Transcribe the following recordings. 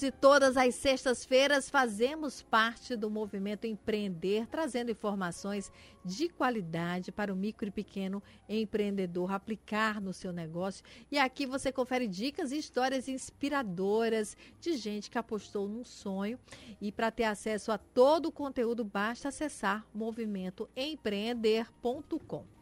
E todas as sextas-feiras fazemos parte do movimento Empreender, trazendo informações de qualidade para o micro e pequeno empreendedor aplicar no seu negócio. E aqui você confere dicas e histórias inspiradoras de gente que apostou num sonho. E para ter acesso a todo o conteúdo, basta acessar movimentoempreender.com.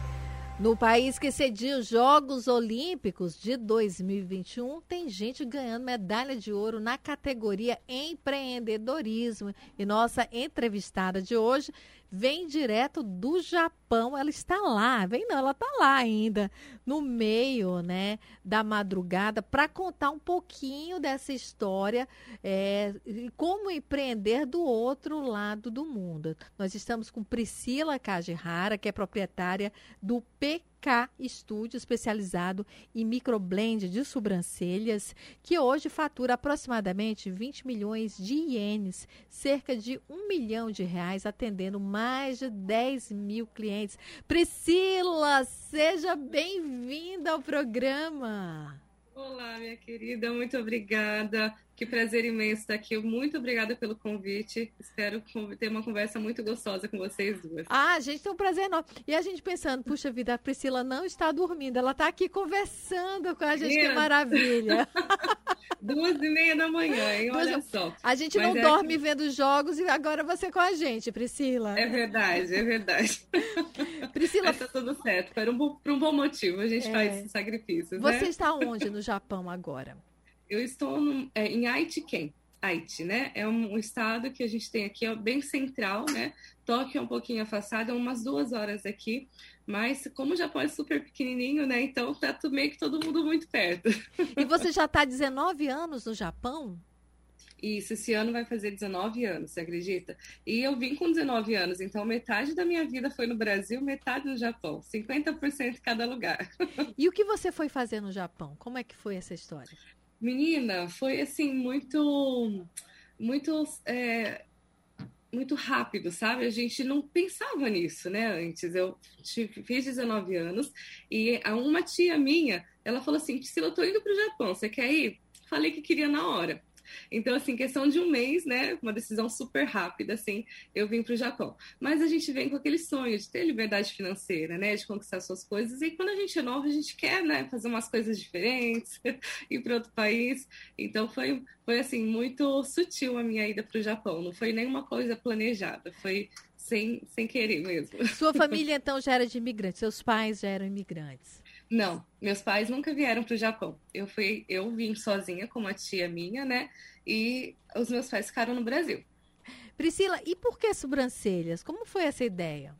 No país que cedia os Jogos Olímpicos de 2021, tem gente ganhando medalha de ouro na categoria empreendedorismo. E nossa entrevistada de hoje vem direto do Japão. Ela está lá, vem não, ela está lá ainda, no meio né, da madrugada, para contar um pouquinho dessa história é, e como empreender do outro lado do mundo. Nós estamos com Priscila Kajihara, que é proprietária do PK K Estúdio, especializado em microblend de sobrancelhas, que hoje fatura aproximadamente 20 milhões de ienes, cerca de um milhão de reais, atendendo mais de 10 mil clientes. Priscila, seja bem-vinda ao programa. Olá, minha querida, muito obrigada. Que prazer imenso estar aqui. Muito obrigada pelo convite. Espero ter uma conversa muito gostosa com vocês duas. Ah, gente, tem um prazer enorme. E a gente pensando, puxa vida, a Priscila não está dormindo, ela está aqui conversando com a gente, que maravilha. Duas e meia da manhã, hein? Olha Duas... só. A gente Mas não é dorme que... vendo jogos e agora você com a gente, Priscila. É verdade, é verdade. Priscila. Mas tá tudo certo, para um, bom, por um bom motivo a gente é... faz sacrifícios. Você né? está onde no Japão agora? Eu estou no, é, em Aitken, Haiti, né? É um, estado que a gente tem aqui, é bem central, né? Tóquio é um pouquinho afastado, é umas duas horas aqui, mas como o Japão é super pequenininho, né? Então tá meio que todo mundo muito perto. E você já está 19 anos no Japão? Isso, esse ano vai fazer 19 anos, você acredita? E eu vim com 19 anos, então metade da minha vida foi no Brasil, metade no Japão, 50% em cada lugar. E o que você foi fazer no Japão? Como é que foi essa história? Menina, foi assim, muito, muito, é, muito rápido, sabe? A gente não pensava nisso, né? Antes eu fiz 19 anos e uma tia minha, ela falou assim: Priscila, eu tô indo para o Japão, você quer ir? Falei que queria na hora. Então, assim, questão de um mês, né? Uma decisão super rápida, assim, eu vim para o Japão. Mas a gente vem com aquele sonho de ter liberdade financeira, né? De conquistar suas coisas. E quando a gente é nova, a gente quer, né? Fazer umas coisas diferentes, ir para outro país. Então, foi, foi, assim, muito sutil a minha ida para o Japão. Não foi nenhuma coisa planejada. Foi sem, sem querer mesmo. Sua família, então, já era de imigrantes? Seus pais já eram imigrantes? Não, meus pais nunca vieram para o Japão. Eu fui, eu vim sozinha com uma tia minha, né? E os meus pais ficaram no Brasil. Priscila, e por que sobrancelhas? Como foi essa ideia?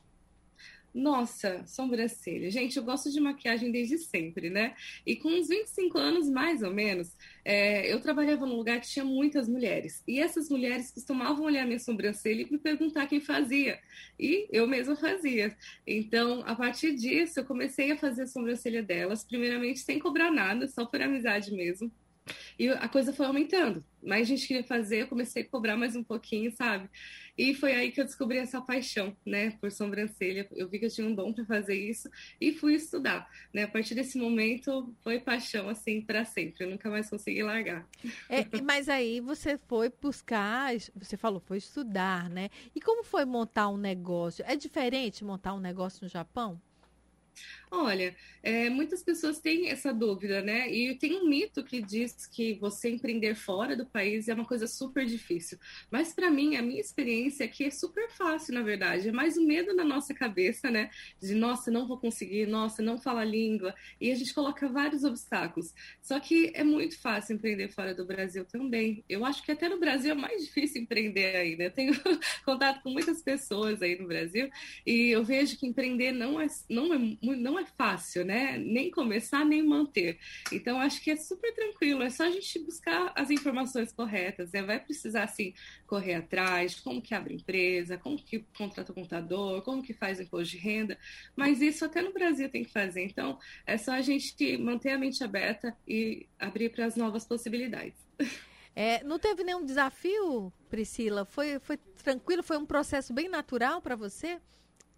Nossa, sobrancelha. Gente, eu gosto de maquiagem desde sempre, né? E com uns 25 anos, mais ou menos, é, eu trabalhava num lugar que tinha muitas mulheres. E essas mulheres costumavam olhar minha sobrancelha e me perguntar quem fazia. E eu mesma fazia. Então, a partir disso, eu comecei a fazer a sobrancelha delas, primeiramente sem cobrar nada, só por amizade mesmo. E a coisa foi aumentando. Mais gente queria fazer, eu comecei a cobrar mais um pouquinho, sabe? E foi aí que eu descobri essa paixão, né, por sobrancelha. Eu vi que eu tinha um dom para fazer isso e fui estudar, né? A partir desse momento foi paixão assim para sempre. Eu nunca mais consegui largar. É, mas aí você foi buscar, você falou, foi estudar, né? E como foi montar um negócio? É diferente montar um negócio no Japão? Olha, é, muitas pessoas têm essa dúvida, né? E tem um mito que diz que você empreender fora do país é uma coisa super difícil. Mas para mim, a minha experiência aqui é super fácil, na verdade. É mais o medo na nossa cabeça, né? De nossa, não vou conseguir, nossa, não fala a língua. E a gente coloca vários obstáculos. Só que é muito fácil empreender fora do Brasil também. Eu acho que até no Brasil é mais difícil empreender ainda. Eu tenho contato com muitas pessoas aí no Brasil e eu vejo que empreender não é, não é não é fácil, né? Nem começar, nem manter. Então, acho que é super tranquilo, é só a gente buscar as informações corretas, né? Vai precisar, assim, correr atrás, como que abre empresa, como que contrata o contador, como que faz o imposto de renda, mas isso até no Brasil tem que fazer. Então, é só a gente manter a mente aberta e abrir para as novas possibilidades. É, não teve nenhum desafio, Priscila? Foi, foi tranquilo? Foi um processo bem natural para você?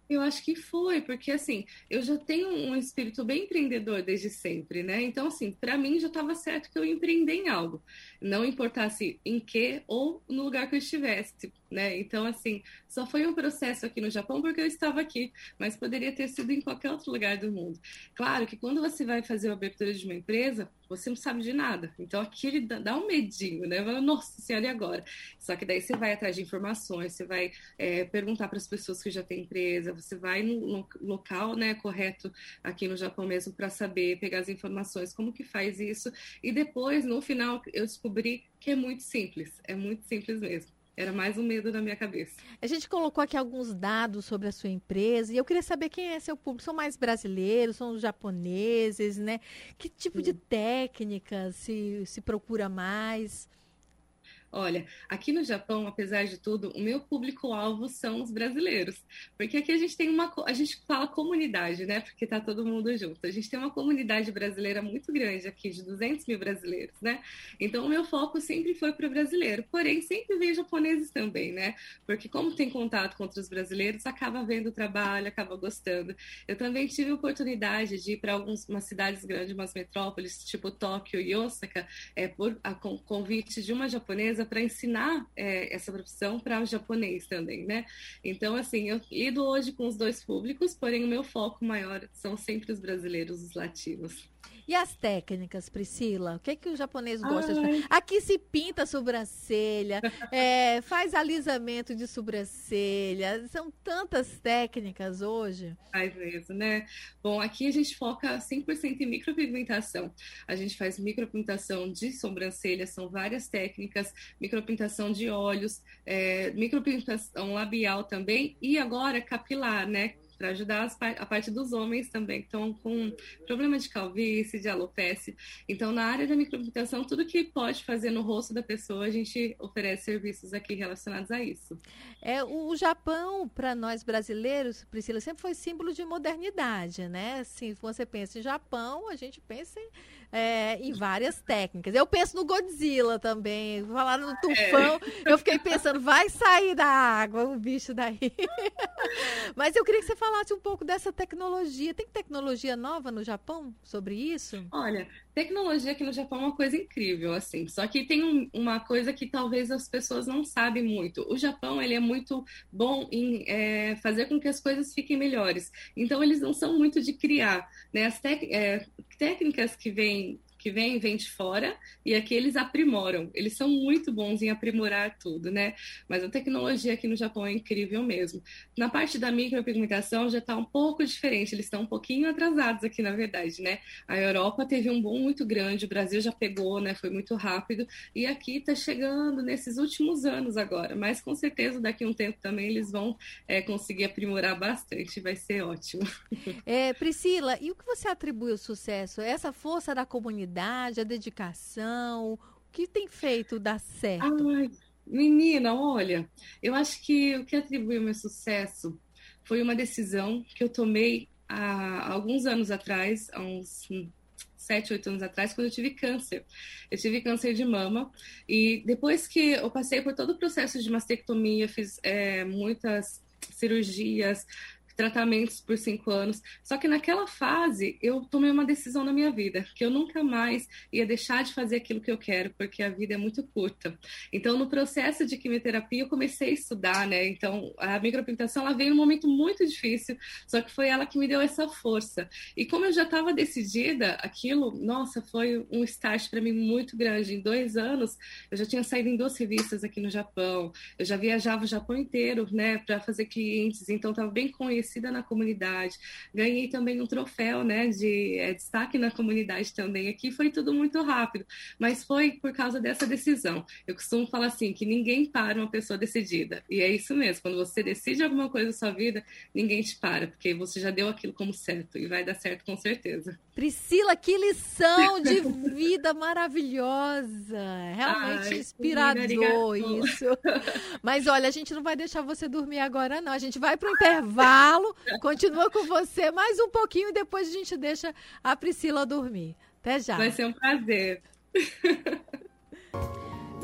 Eu acho que foi, porque assim, eu já tenho um espírito bem empreendedor desde sempre, né? Então, assim, para mim já estava certo que eu ia empreender em algo, não importasse em que ou no lugar que eu estivesse né? Então, assim, só foi um processo aqui no Japão porque eu estava aqui, mas poderia ter sido em qualquer outro lugar do mundo. Claro que quando você vai fazer a abertura de uma empresa, você não sabe de nada. Então, aqui ele dá um medinho, né? Fala, Nossa Senhora, e agora? Só que daí você vai atrás de informações, você vai é, perguntar para as pessoas que já têm empresa, você vai no, no local né, correto aqui no Japão mesmo para saber, pegar as informações, como que faz isso. E depois, no final, eu descobri que é muito simples, é muito simples mesmo. Era mais um medo na minha cabeça. A gente colocou aqui alguns dados sobre a sua empresa e eu queria saber quem é seu público. São mais brasileiros, são japoneses, né? Que tipo Sim. de técnica se, se procura mais? Olha, aqui no Japão, apesar de tudo, o meu público-alvo são os brasileiros. Porque aqui a gente tem uma. A gente fala comunidade, né? Porque tá todo mundo junto. A gente tem uma comunidade brasileira muito grande aqui, de 200 mil brasileiros, né? Então, o meu foco sempre foi para o brasileiro. Porém, sempre vejo japoneses também, né? Porque, como tem contato com outros brasileiros, acaba vendo o trabalho, acaba gostando. Eu também tive oportunidade de ir para algumas cidades grandes, umas metrópoles, tipo Tóquio e Osaka, é, por a convite de uma japonesa para ensinar é, essa profissão para o japonês também, né? Então, assim, eu lido hoje com os dois públicos, porém o meu foco maior são sempre os brasileiros, os latinos. E as técnicas, Priscila? O que, é que o japonês gosta Ai. de fazer? Aqui se pinta a sobrancelha, é, faz alisamento de sobrancelha. São tantas técnicas hoje. Faz mesmo, né? Bom, aqui a gente foca 100% em micropigmentação. A gente faz micropigmentação de sobrancelha, são várias técnicas, micropigmentação de olhos, é, micropigmentação labial também, e agora capilar, né? Para ajudar a parte dos homens também que estão com problema de calvície, de alopecia. Então, na área da micropigmentação, tudo que pode fazer no rosto da pessoa, a gente oferece serviços aqui relacionados a isso. É, o Japão, para nós brasileiros, Priscila, sempre foi símbolo de modernidade, né? Se você pensa em Japão, a gente pensa em é, em várias técnicas. Eu penso no Godzilla também. Falaram no tufão, é. eu fiquei pensando, vai sair da água o bicho daí. Mas eu queria que você falasse um pouco dessa tecnologia. Tem tecnologia nova no Japão sobre isso? Olha, tecnologia aqui no Japão é uma coisa incrível, assim. Só que tem um, uma coisa que talvez as pessoas não sabem muito. O Japão, ele é muito bom em é, fazer com que as coisas fiquem melhores. Então, eles não são muito de criar, né? As é, técnicas que vêm really que vem, vem de fora, e aqui eles aprimoram. Eles são muito bons em aprimorar tudo, né? Mas a tecnologia aqui no Japão é incrível mesmo. Na parte da micropigmentação já está um pouco diferente, eles estão um pouquinho atrasados aqui, na verdade, né? A Europa teve um boom muito grande, o Brasil já pegou, né? Foi muito rápido, e aqui está chegando nesses últimos anos agora, mas com certeza daqui a um tempo também eles vão é, conseguir aprimorar bastante, vai ser ótimo. É, Priscila, e o que você atribui ao sucesso? Essa força da comunidade? A dedicação? O que tem feito dar certo? Ai, menina, olha, eu acho que o que atribui o meu sucesso foi uma decisão que eu tomei há alguns anos atrás, há uns sete, oito anos atrás, quando eu tive câncer. Eu tive câncer de mama e depois que eu passei por todo o processo de mastectomia, fiz é, muitas cirurgias, tratamentos por cinco anos. Só que naquela fase eu tomei uma decisão na minha vida, que eu nunca mais ia deixar de fazer aquilo que eu quero, porque a vida é muito curta. Então, no processo de quimioterapia, eu comecei a estudar, né? Então, a micropigmentação ela veio num momento muito difícil, só que foi ela que me deu essa força. E como eu já estava decidida, aquilo, nossa, foi um start para mim muito grande. Em dois anos, eu já tinha saído em duas revistas aqui no Japão, eu já viajava o Japão inteiro, né, para fazer clientes, então estava bem conhecida reconhecida na comunidade, ganhei também um troféu, né, de é, destaque na comunidade também aqui, foi tudo muito rápido, mas foi por causa dessa decisão. Eu costumo falar assim, que ninguém para uma pessoa decidida, e é isso mesmo, quando você decide alguma coisa na sua vida, ninguém te para, porque você já deu aquilo como certo, e vai dar certo com certeza. Priscila, que lição de vida maravilhosa! Realmente Ai, inspirador isso. Mas olha, a gente não vai deixar você dormir agora, não. A gente vai para o intervalo, continua com você mais um pouquinho e depois a gente deixa a Priscila dormir. Até já. Vai ser um prazer.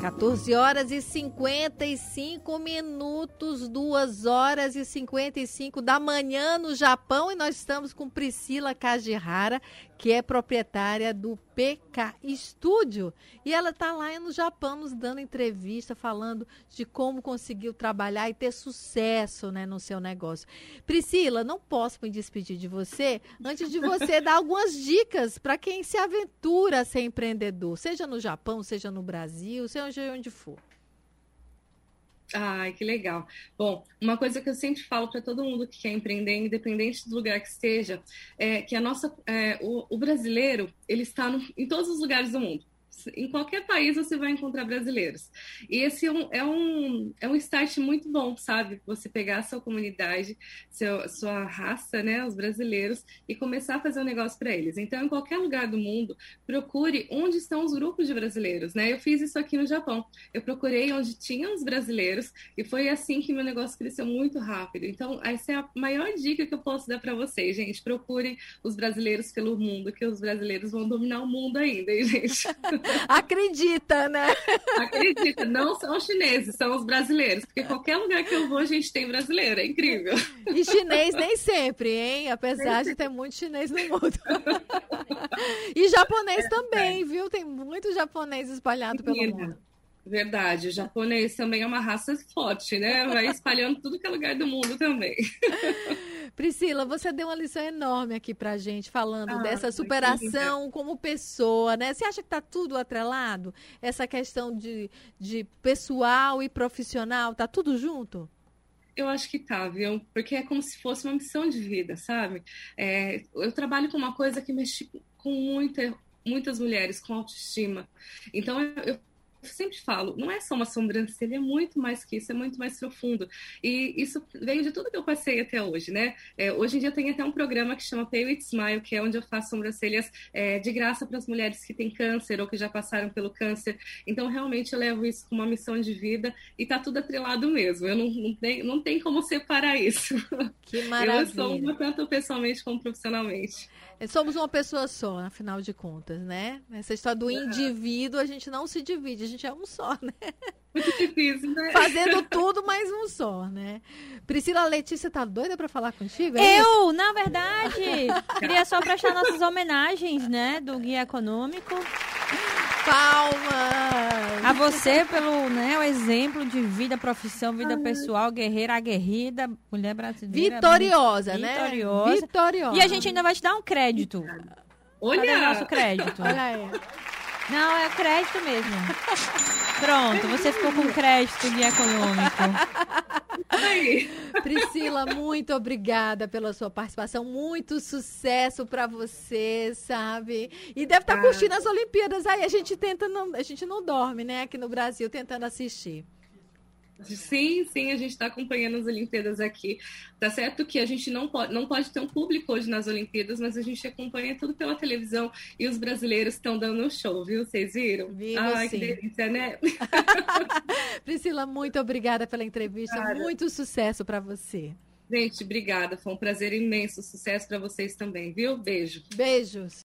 14 horas e 55 minutos, 2 horas e 55 da manhã no Japão e nós estamos com Priscila Kajihara, que é proprietária do PK Studio. E ela está lá no Japão nos dando entrevista, falando de como conseguiu trabalhar e ter sucesso né, no seu negócio. Priscila, não posso me despedir de você antes de você dar algumas dicas para quem se aventura a ser empreendedor, seja no Japão, seja no Brasil, seja onde for. Ai, que legal. Bom, uma coisa que eu sempre falo para todo mundo que quer empreender, independente do lugar que esteja, é que a nossa, é, o, o, brasileiro ele está no, em todos os lugares do mundo em qualquer país você vai encontrar brasileiros. E esse é um, é um, é um start muito bom, sabe? Você pegar a sua comunidade, seu, sua raça, né, os brasileiros, e começar a fazer um negócio para eles. Então, em qualquer lugar do mundo, procure onde estão os grupos de brasileiros, né? Eu fiz isso aqui no Japão. Eu procurei onde tinham os brasileiros e foi assim que meu negócio cresceu muito rápido. Então, essa é a maior dica que eu posso dar para vocês, gente. Procurem os brasileiros pelo mundo, que os brasileiros vão dominar o mundo ainda, hein, gente? Acredita, né? Acredita. Não são os chineses, são os brasileiros. Porque qualquer lugar que eu vou, a gente tem brasileiro. É incrível. E chinês nem sempre, hein? Apesar de ter muito chinês no mundo. E japonês é, também, é. viu? Tem muito japonês espalhado pelo mundo. Verdade, o japonês também é uma raça forte, né? Vai espalhando tudo que é lugar do mundo também. Priscila, você deu uma lição enorme aqui pra gente, falando ah, dessa superação como pessoa, né? Você acha que tá tudo atrelado? Essa questão de, de pessoal e profissional, tá tudo junto? Eu acho que tá, viu? Porque é como se fosse uma missão de vida, sabe? É, eu trabalho com uma coisa que mexe com muita, muitas mulheres com autoestima. Então, eu sempre falo, não é só uma sobrancelha, é muito mais que isso, é muito mais profundo. E isso veio de tudo que eu passei até hoje, né? É, hoje em dia tem até um programa que chama Pay With Smile, que é onde eu faço sobrancelhas é, de graça para as mulheres que têm câncer ou que já passaram pelo câncer. Então, realmente, eu levo isso como uma missão de vida e tá tudo atrelado mesmo. Eu não, não, tem, não tem como separar isso. Que maravilha. Eu sou uma tanto pessoalmente como profissionalmente. É, somos uma pessoa só, afinal de contas, né? Essa história do indivíduo, a gente não se divide, gente é um só, né? Muito difícil, né? Fazendo tudo, mas um só, né? Priscila Letícia tá doida para falar contigo? É Eu, isso? na verdade, queria só prestar nossas homenagens, né, do Guia Econômico. Palmas! A você pelo né, o exemplo de vida, profissão, vida pessoal, guerreira, aguerrida, mulher brasileira. Vitoriosa, né? Vitoriosa. Vitoriosa. E a gente ainda vai te dar um crédito. Olha! Cadê nosso crédito? Olha aí. Não, é crédito mesmo. Pronto, você ficou com crédito de econômico. Priscila, muito obrigada pela sua participação. Muito sucesso para você, sabe? E deve estar tá curtindo as Olimpíadas aí. A gente tenta, não, a gente não dorme, né? Aqui no Brasil, tentando assistir. Sim, sim, a gente está acompanhando as Olimpíadas aqui. Tá certo que a gente não pode, não pode ter um público hoje nas Olimpíadas, mas a gente acompanha tudo pela televisão e os brasileiros estão dando um show, viu? Vocês viram? Vivo, Ai, sim. que delícia, né? Priscila, muito obrigada pela entrevista. Cara. Muito sucesso para você. Gente, obrigada. Foi um prazer imenso. Sucesso para vocês também, viu? Beijo. Beijos.